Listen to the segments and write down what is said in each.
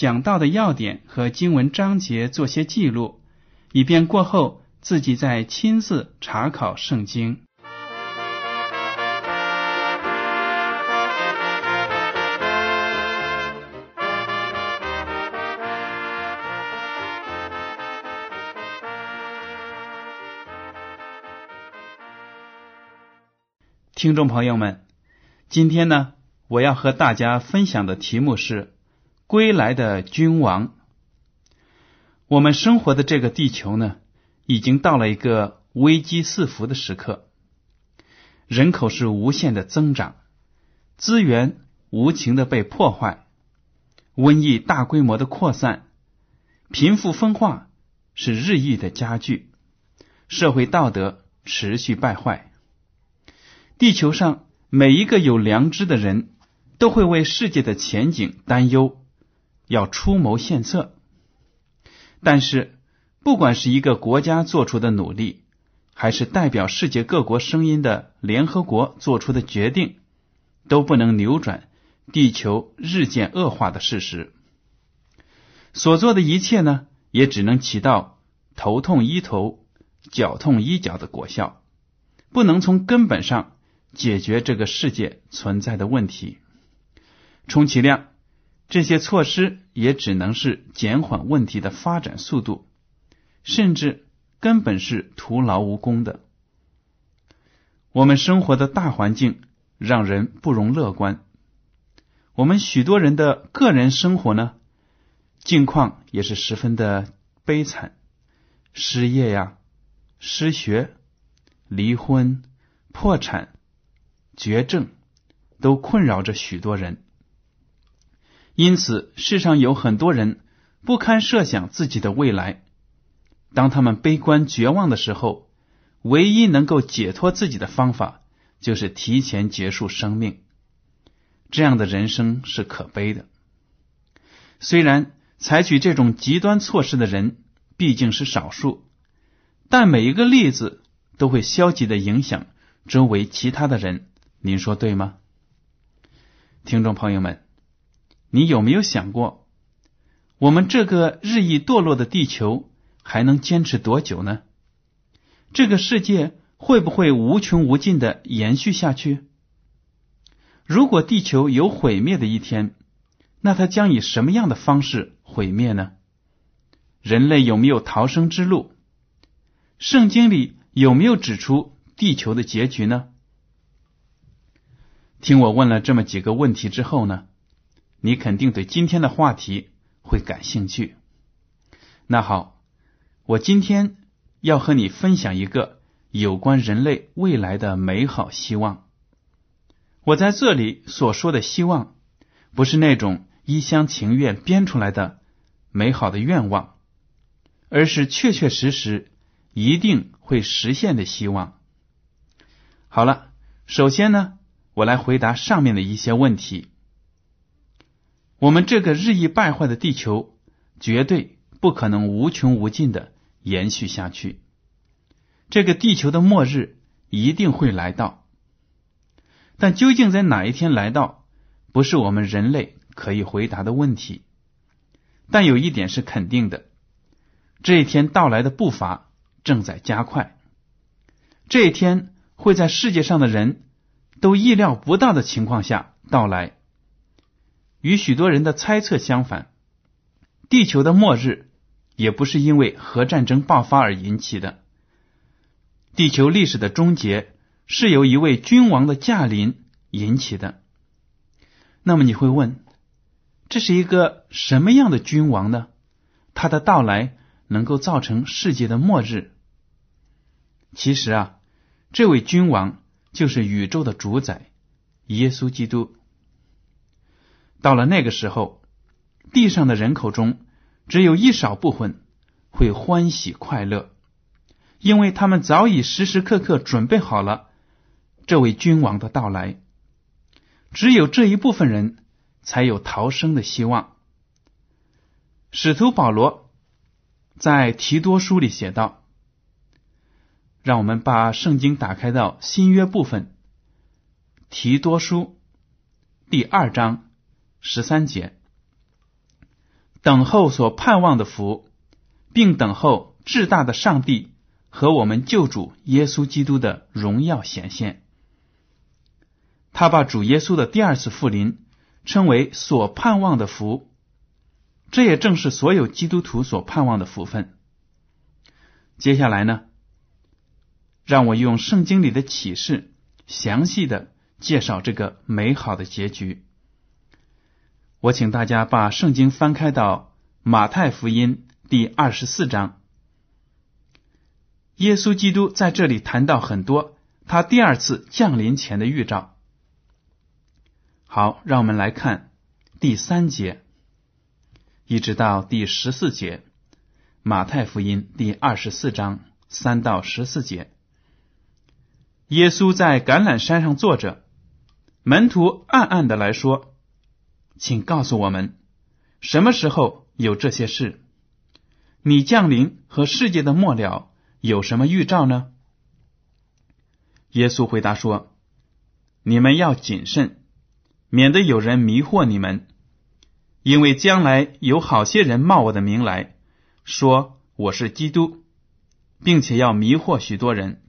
讲到的要点和经文章节做些记录，以便过后自己再亲自查考圣经。听众朋友们，今天呢，我要和大家分享的题目是《归来的君王》。我们生活的这个地球呢，已经到了一个危机四伏的时刻，人口是无限的增长，资源无情的被破坏，瘟疫大规模的扩散，贫富分化是日益的加剧，社会道德持续败坏。地球上每一个有良知的人都会为世界的前景担忧，要出谋献策。但是，不管是一个国家做出的努力，还是代表世界各国声音的联合国做出的决定，都不能扭转地球日渐恶化的事实。所做的一切呢，也只能起到头痛医头、脚痛医脚的果效，不能从根本上。解决这个世界存在的问题，充其量，这些措施也只能是减缓问题的发展速度，甚至根本是徒劳无功的。我们生活的大环境让人不容乐观，我们许多人的个人生活呢，境况也是十分的悲惨，失业呀，失学，离婚，破产。绝症都困扰着许多人，因此世上有很多人不堪设想自己的未来。当他们悲观绝望的时候，唯一能够解脱自己的方法就是提前结束生命。这样的人生是可悲的。虽然采取这种极端措施的人毕竟是少数，但每一个例子都会消极的影响周围其他的人。您说对吗，听众朋友们？你有没有想过，我们这个日益堕落的地球还能坚持多久呢？这个世界会不会无穷无尽的延续下去？如果地球有毁灭的一天，那它将以什么样的方式毁灭呢？人类有没有逃生之路？圣经里有没有指出地球的结局呢？听我问了这么几个问题之后呢，你肯定对今天的话题会感兴趣。那好，我今天要和你分享一个有关人类未来的美好希望。我在这里所说的希望，不是那种一厢情愿编出来的美好的愿望，而是确确实实一定会实现的希望。好了，首先呢。我来回答上面的一些问题。我们这个日益败坏的地球，绝对不可能无穷无尽的延续下去。这个地球的末日一定会来到，但究竟在哪一天来到，不是我们人类可以回答的问题。但有一点是肯定的，这一天到来的步伐正在加快。这一天会在世界上的人。都意料不到的情况下到来，与许多人的猜测相反，地球的末日也不是因为核战争爆发而引起的。地球历史的终结是由一位君王的驾临引起的。那么你会问，这是一个什么样的君王呢？他的到来能够造成世界的末日？其实啊，这位君王就是宇宙的主宰耶稣基督。到了那个时候，地上的人口中只有一少部分会欢喜快乐，因为他们早已时时刻刻准备好了这位君王的到来。只有这一部分人才有逃生的希望。使徒保罗在提多书里写道：“让我们把圣经打开到新约部分，提多书第二章。”十三节，等候所盼望的福，并等候至大的上帝和我们救主耶稣基督的荣耀显现。他把主耶稣的第二次复临称为所盼望的福，这也正是所有基督徒所盼望的福分。接下来呢，让我用圣经里的启示详细的介绍这个美好的结局。我请大家把圣经翻开到马太福音第二十四章。耶稣基督在这里谈到很多他第二次降临前的预兆。好，让我们来看第三节一直到第十四节，马太福音第二十四章三到十四节。耶稣在橄榄山上坐着，门徒暗暗的来说。请告诉我们，什么时候有这些事？你降临和世界的末了有什么预兆呢？耶稣回答说：“你们要谨慎，免得有人迷惑你们，因为将来有好些人冒我的名来说我是基督，并且要迷惑许多人。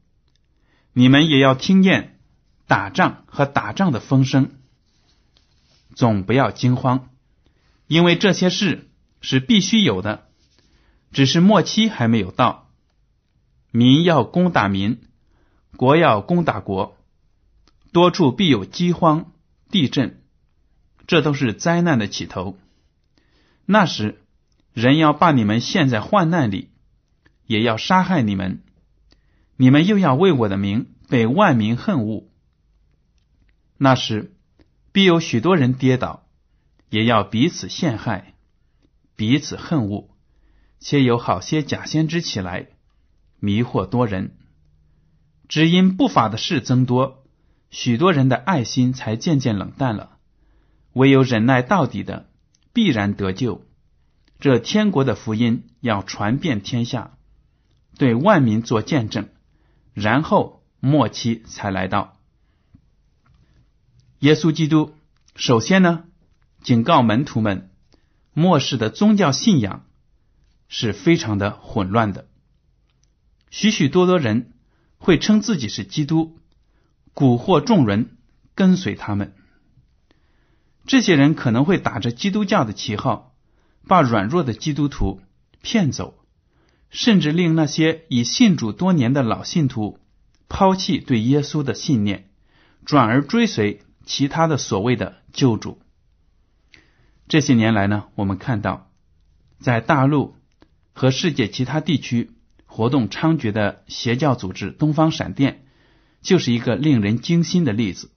你们也要听见打仗和打仗的风声。”总不要惊慌，因为这些事是必须有的，只是末期还没有到。民要攻打民，国要攻打国，多处必有饥荒、地震，这都是灾难的起头。那时，人要把你们陷在患难里，也要杀害你们，你们又要为我的名被万民恨恶。那时。必有许多人跌倒，也要彼此陷害，彼此恨恶，且有好些假先知起来，迷惑多人。只因不法的事增多，许多人的爱心才渐渐冷淡了。唯有忍耐到底的，必然得救。这天国的福音要传遍天下，对万民做见证，然后末期才来到。耶稣基督首先呢，警告门徒们，末世的宗教信仰是非常的混乱的，许许多多人会称自己是基督，蛊惑众人跟随他们。这些人可能会打着基督教的旗号，把软弱的基督徒骗走，甚至令那些已信主多年的老信徒抛弃对耶稣的信念，转而追随。其他的所谓的救主，这些年来呢，我们看到在大陆和世界其他地区活动猖獗的邪教组织东方闪电，就是一个令人惊心的例子。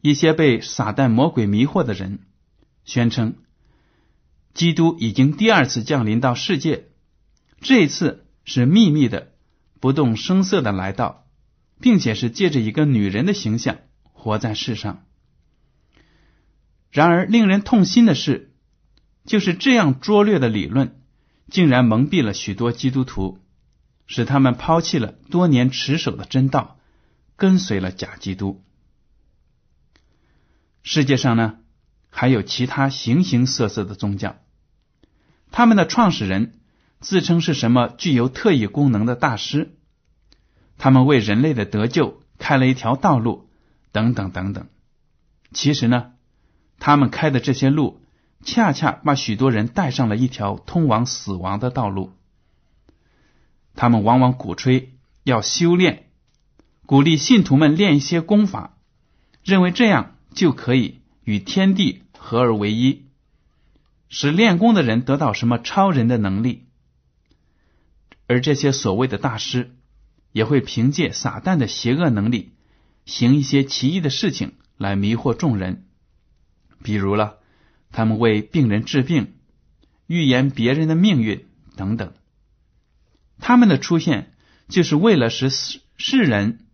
一些被撒旦魔鬼迷惑的人，宣称基督已经第二次降临到世界，这一次是秘密的、不动声色的来到，并且是借着一个女人的形象。活在世上，然而令人痛心的是，就是这样拙劣的理论，竟然蒙蔽了许多基督徒，使他们抛弃了多年持守的真道，跟随了假基督。世界上呢，还有其他形形色色的宗教，他们的创始人自称是什么具有特异功能的大师，他们为人类的得救开了一条道路。等等等等，其实呢，他们开的这些路恰恰把许多人带上了一条通往死亡的道路。他们往往鼓吹要修炼，鼓励信徒们练一些功法，认为这样就可以与天地合而为一，使练功的人得到什么超人的能力。而这些所谓的大师，也会凭借撒旦的邪恶能力，行一些奇异的事情来迷惑众人。比如了，他们为病人治病，预言别人的命运等等。他们的出现就是为了使世世人，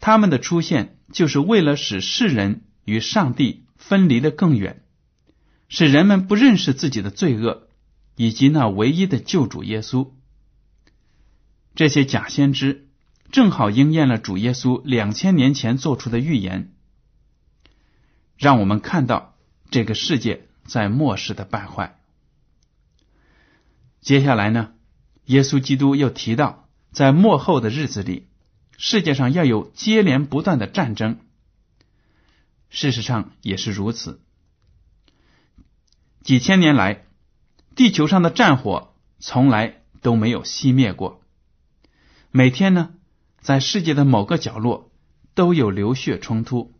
他们的出现就是为了使世人与上帝分离的更远，使人们不认识自己的罪恶，以及那唯一的救主耶稣。这些假先知正好应验了主耶稣两千年前做出的预言，让我们看到这个世界在末世的败坏。接下来呢？耶稣基督又提到，在末后的日子里，世界上要有接连不断的战争。事实上也是如此。几千年来，地球上的战火从来都没有熄灭过。每天呢，在世界的某个角落都有流血冲突。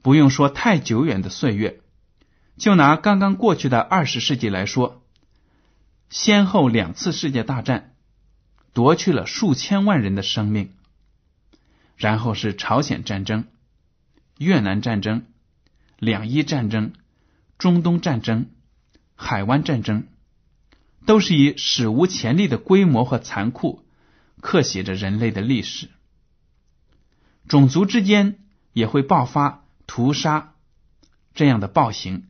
不用说太久远的岁月，就拿刚刚过去的二十世纪来说。先后两次世界大战夺去了数千万人的生命，然后是朝鲜战争、越南战争、两伊战争、中东战争、海湾战争，都是以史无前例的规模和残酷刻写着人类的历史。种族之间也会爆发屠杀这样的暴行，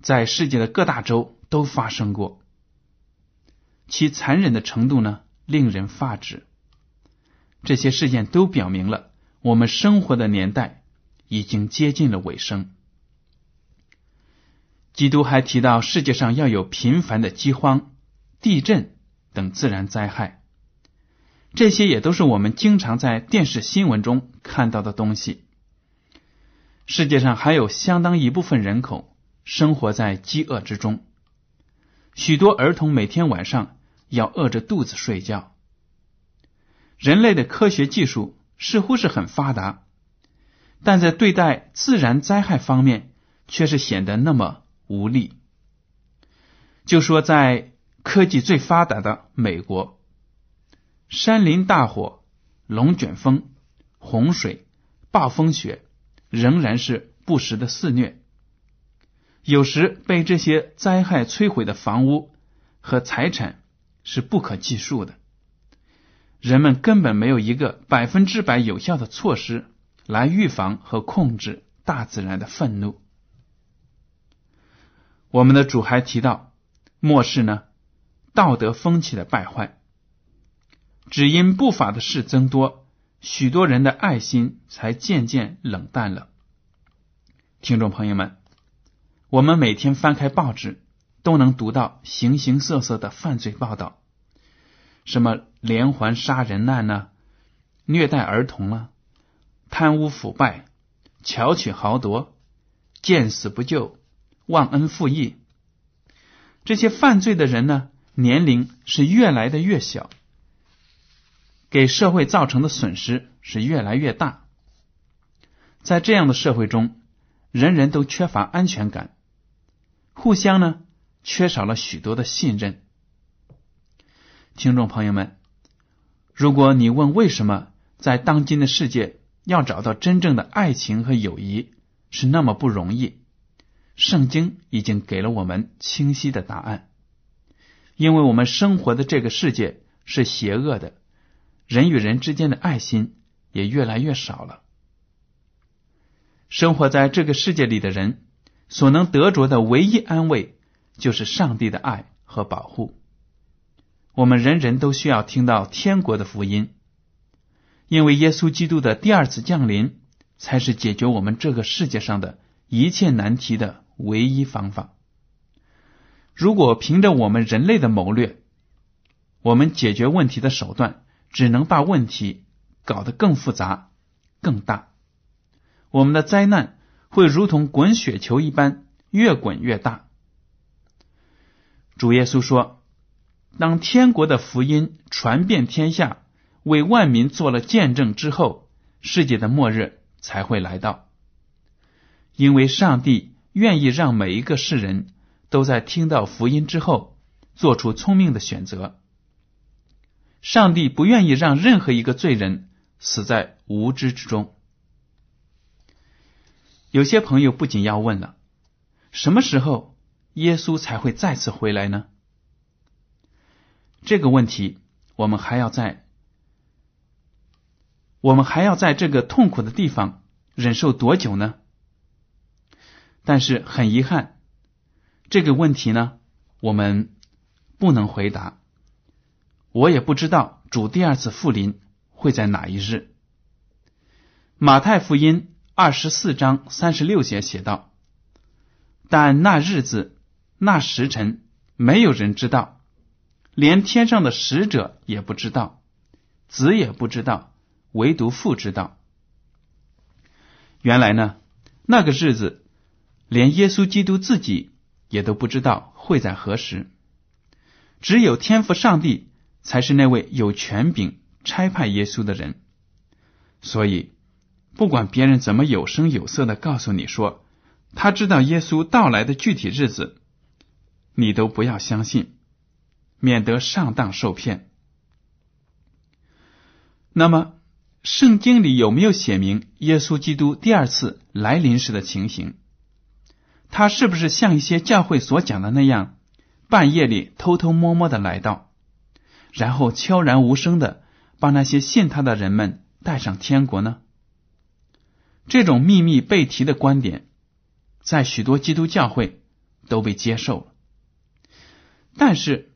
在世界的各大洲都发生过。其残忍的程度呢，令人发指。这些事件都表明了，我们生活的年代已经接近了尾声。基督还提到，世界上要有频繁的饥荒、地震等自然灾害，这些也都是我们经常在电视新闻中看到的东西。世界上还有相当一部分人口生活在饥饿之中。许多儿童每天晚上要饿着肚子睡觉。人类的科学技术似乎是很发达，但在对待自然灾害方面却是显得那么无力。就说在科技最发达的美国，山林大火、龙卷风、洪水、暴风雪仍然是不时的肆虐。有时被这些灾害摧毁的房屋和财产是不可计数的，人们根本没有一个百分之百有效的措施来预防和控制大自然的愤怒。我们的主还提到，末世呢，道德风气的败坏，只因不法的事增多，许多人的爱心才渐渐冷淡了。听众朋友们。我们每天翻开报纸，都能读到形形色色的犯罪报道，什么连环杀人案呢，虐待儿童啊，贪污腐败、巧取豪夺、见死不救、忘恩负义。这些犯罪的人呢，年龄是越来的越小，给社会造成的损失是越来越大。在这样的社会中，人人都缺乏安全感。互相呢，缺少了许多的信任。听众朋友们，如果你问为什么在当今的世界要找到真正的爱情和友谊是那么不容易，圣经已经给了我们清晰的答案。因为我们生活的这个世界是邪恶的，人与人之间的爱心也越来越少了。生活在这个世界里的人。所能得着的唯一安慰，就是上帝的爱和保护。我们人人都需要听到天国的福音，因为耶稣基督的第二次降临，才是解决我们这个世界上的一切难题的唯一方法。如果凭着我们人类的谋略，我们解决问题的手段只能把问题搞得更复杂、更大，我们的灾难。会如同滚雪球一般越滚越大。主耶稣说：“当天国的福音传遍天下，为万民做了见证之后，世界的末日才会来到。因为上帝愿意让每一个世人都在听到福音之后做出聪明的选择。上帝不愿意让任何一个罪人死在无知之中。”有些朋友不仅要问了：什么时候耶稣才会再次回来呢？这个问题，我们还要在我们还要在这个痛苦的地方忍受多久呢？但是很遗憾，这个问题呢，我们不能回答。我也不知道主第二次复临会在哪一日。马太福音。二十四章三十六节写道：“但那日子、那时辰，没有人知道，连天上的使者也不知道，子也不知道，唯独父知道。原来呢，那个日子，连耶稣基督自己也都不知道会在何时，只有天父上帝才是那位有权柄差派耶稣的人，所以。”不管别人怎么有声有色的告诉你说他知道耶稣到来的具体日子，你都不要相信，免得上当受骗。那么，圣经里有没有写明耶稣基督第二次来临时的情形？他是不是像一些教会所讲的那样，半夜里偷偷摸摸的来到，然后悄然无声的把那些信他的人们带上天国呢？这种秘密被提的观点，在许多基督教会都被接受了，但是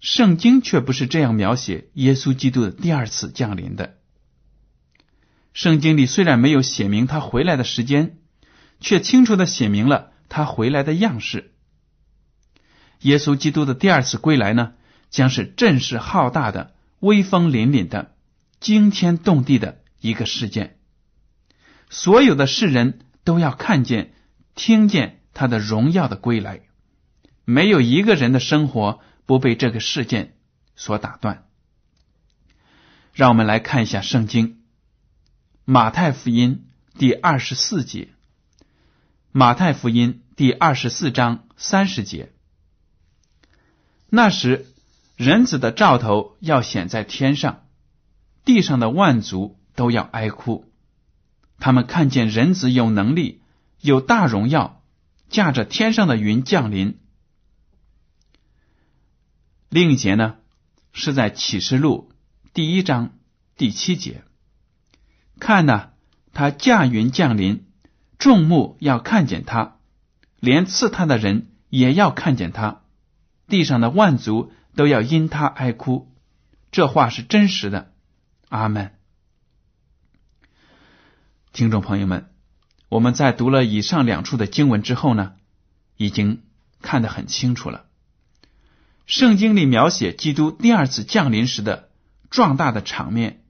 圣经却不是这样描写耶稣基督的第二次降临的。圣经里虽然没有写明他回来的时间，却清楚的写明了他回来的样式。耶稣基督的第二次归来呢，将是阵势浩大的、威风凛凛的、惊天动地的一个事件。所有的世人都要看见、听见他的荣耀的归来，没有一个人的生活不被这个事件所打断。让我们来看一下圣经《马太福音》第二十四节，《马太福音》第二十四章三十节。那时，人子的兆头要显在天上，地上的万族都要哀哭。他们看见人子有能力、有大荣耀，驾着天上的云降临。另一节呢，是在启示录第一章第七节。看呐，他驾云降临，众目要看见他，连刺他的人也要看见他，地上的万族都要因他哀哭。这话是真实的。阿门。听众朋友们，我们在读了以上两处的经文之后呢，已经看得很清楚了。圣经里描写基督第二次降临时的壮大的场面，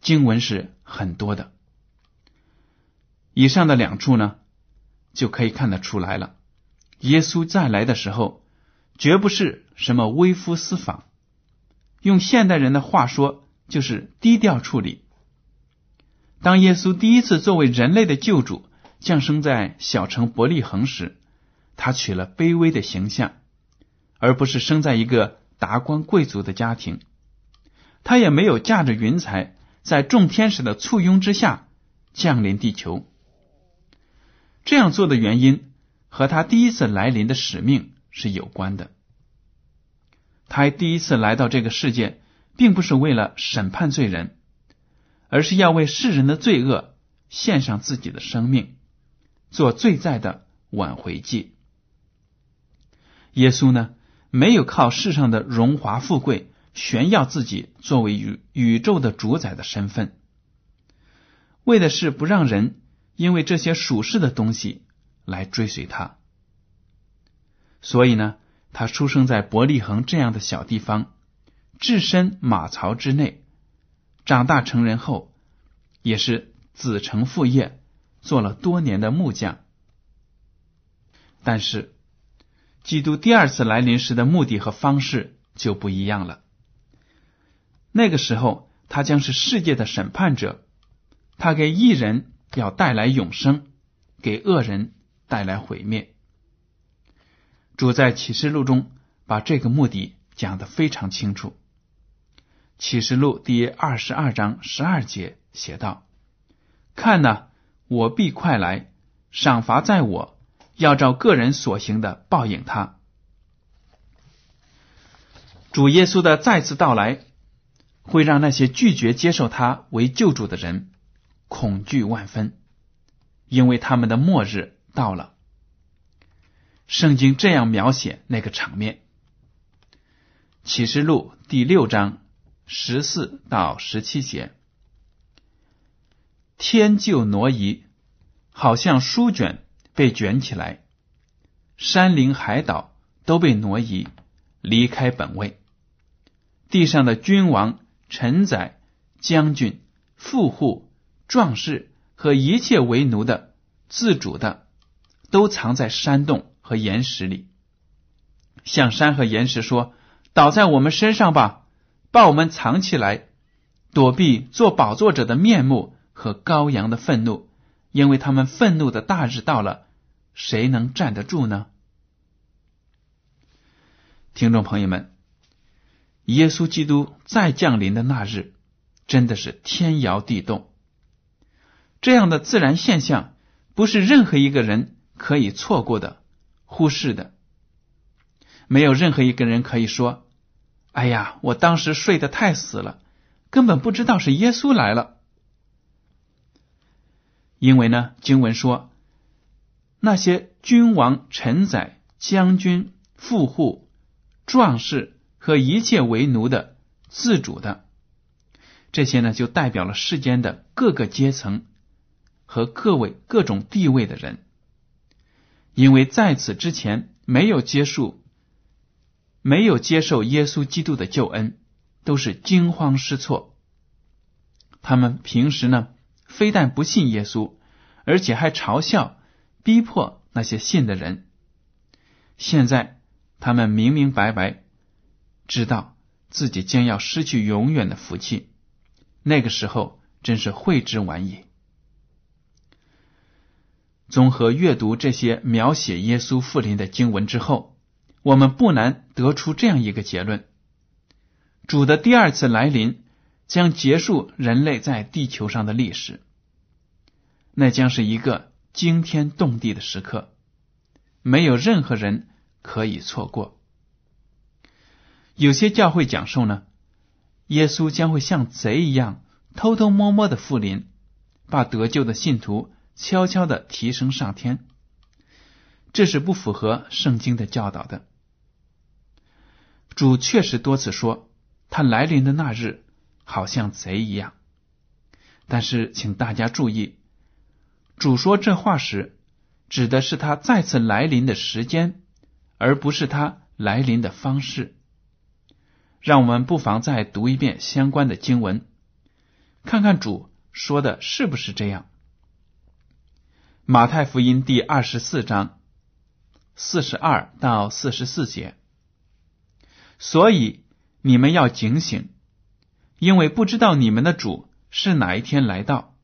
经文是很多的。以上的两处呢，就可以看得出来了。耶稣再来的时候，绝不是什么微服私访，用现代人的话说，就是低调处理。当耶稣第一次作为人类的救主降生在小城伯利恒时，他取了卑微的形象，而不是生在一个达官贵族的家庭。他也没有驾着云彩，在众天使的簇拥之下降临地球。这样做的原因和他第一次来临的使命是有关的。他第一次来到这个世界，并不是为了审判罪人。而是要为世人的罪恶献上自己的生命，做罪在的挽回祭。耶稣呢，没有靠世上的荣华富贵炫耀自己作为宇宇宙的主宰的身份，为的是不让人因为这些属世的东西来追随他。所以呢，他出生在伯利恒这样的小地方，置身马槽之内。长大成人后，也是子承父业，做了多年的木匠。但是，基督第二次来临时的目的和方式就不一样了。那个时候，他将是世界的审判者，他给义人要带来永生，给恶人带来毁灭。主在启示录中把这个目的讲得非常清楚。启示录第二十二章十二节写道：“看呐，我必快来，赏罚在我，要照个人所行的报应他。”主耶稣的再次到来，会让那些拒绝接受他为救主的人恐惧万分，因为他们的末日到了。圣经这样描写那个场面：启示录第六章。十四到十七节，天就挪移，好像书卷被卷起来，山林海岛都被挪移，离开本位。地上的君王、臣宰、将军、富户、壮士和一切为奴的、自主的，都藏在山洞和岩石里，向山和岩石说：“倒在我们身上吧。”把我们藏起来，躲避做宝座者的面目和羔羊的愤怒，因为他们愤怒的大日到了，谁能站得住呢？听众朋友们，耶稣基督再降临的那日，真的是天摇地动。这样的自然现象，不是任何一个人可以错过的、忽视的。没有任何一个人可以说。哎呀，我当时睡得太死了，根本不知道是耶稣来了。因为呢，经文说，那些君王、臣宰、将军、富户、壮士和一切为奴的、自主的，这些呢，就代表了世间的各个阶层和各位各种地位的人，因为在此之前没有接受。没有接受耶稣基督的救恩，都是惊慌失措。他们平时呢，非但不信耶稣，而且还嘲笑、逼迫那些信的人。现在他们明明白白知道自己将要失去永远的福气，那个时候真是悔之晚矣。综合阅读这些描写耶稣复临的经文之后。我们不难得出这样一个结论：主的第二次来临将结束人类在地球上的历史，那将是一个惊天动地的时刻，没有任何人可以错过。有些教会讲授呢，耶稣将会像贼一样偷偷摸摸的复临，把得救的信徒悄悄的提升上天，这是不符合圣经的教导的。主确实多次说，他来临的那日好像贼一样。但是，请大家注意，主说这话时，指的是他再次来临的时间，而不是他来临的方式。让我们不妨再读一遍相关的经文，看看主说的是不是这样。马太福音第二十四章四十二到四十四节。所以你们要警醒，因为不知道你们的主是哪一天来到。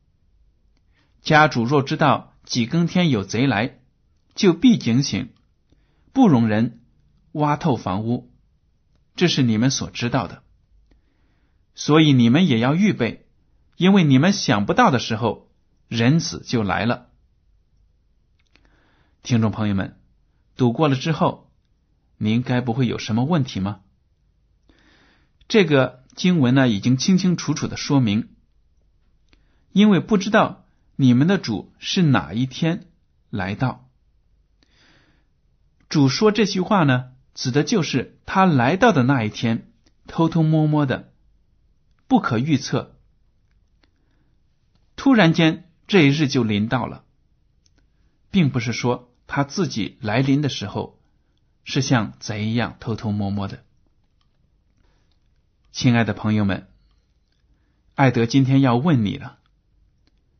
家主若知道几更天有贼来，就必警醒，不容人挖透房屋。这是你们所知道的。所以你们也要预备，因为你们想不到的时候，人子就来了。听众朋友们，读过了之后。您该不会有什么问题吗？这个经文呢，已经清清楚楚的说明，因为不知道你们的主是哪一天来到。主说这句话呢，指的就是他来到的那一天，偷偷摸摸的，不可预测，突然间这一日就临到了，并不是说他自己来临的时候。是像贼一样偷偷摸摸的，亲爱的朋友们，艾德今天要问你了。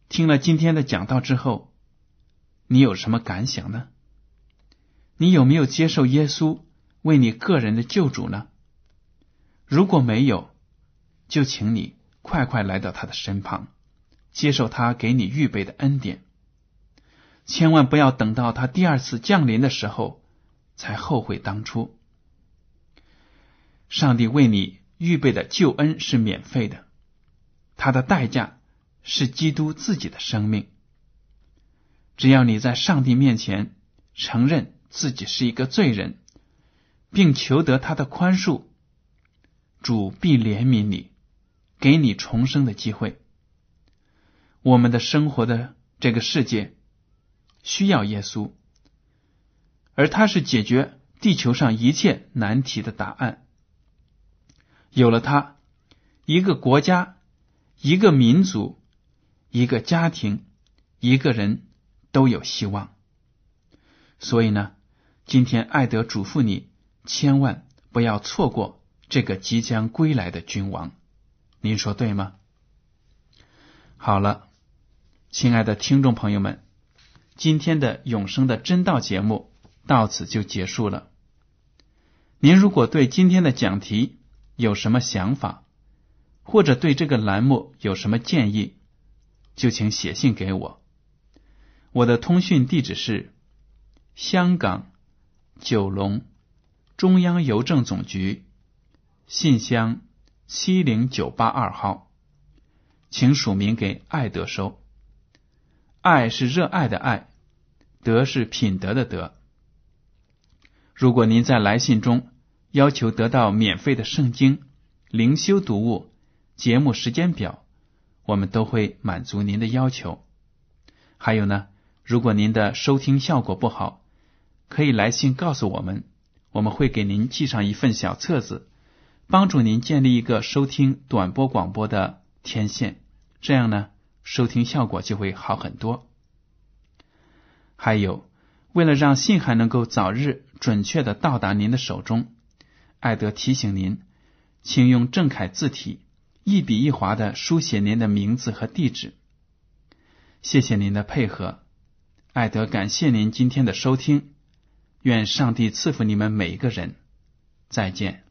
听了今天的讲道之后，你有什么感想呢？你有没有接受耶稣为你个人的救主呢？如果没有，就请你快快来到他的身旁，接受他给你预备的恩典。千万不要等到他第二次降临的时候才后悔当初。上帝为你预备的救恩是免费的，他的代价是基督自己的生命。只要你在上帝面前承认自己是一个罪人，并求得他的宽恕，主必怜悯你，给你重生的机会。我们的生活的这个世界需要耶稣，而他是解决地球上一切难题的答案。有了他，一个国家、一个民族、一个家庭、一个人。都有希望，所以呢，今天艾德嘱咐你，千万不要错过这个即将归来的君王。您说对吗？好了，亲爱的听众朋友们，今天的永生的真道节目到此就结束了。您如果对今天的讲题有什么想法，或者对这个栏目有什么建议，就请写信给我。我的通讯地址是香港九龙中央邮政总局信箱七零九八二号，请署名给爱德收。爱是热爱的爱，德是品德的德。如果您在来信中要求得到免费的圣经灵修读物、节目时间表，我们都会满足您的要求。还有呢？如果您的收听效果不好，可以来信告诉我们，我们会给您寄上一份小册子，帮助您建立一个收听短波广播的天线，这样呢，收听效果就会好很多。还有，为了让信函能够早日准确的到达您的手中，艾德提醒您，请用正楷字体一笔一划的书写您的名字和地址。谢谢您的配合。艾德，感谢您今天的收听，愿上帝赐福你们每一个人，再见。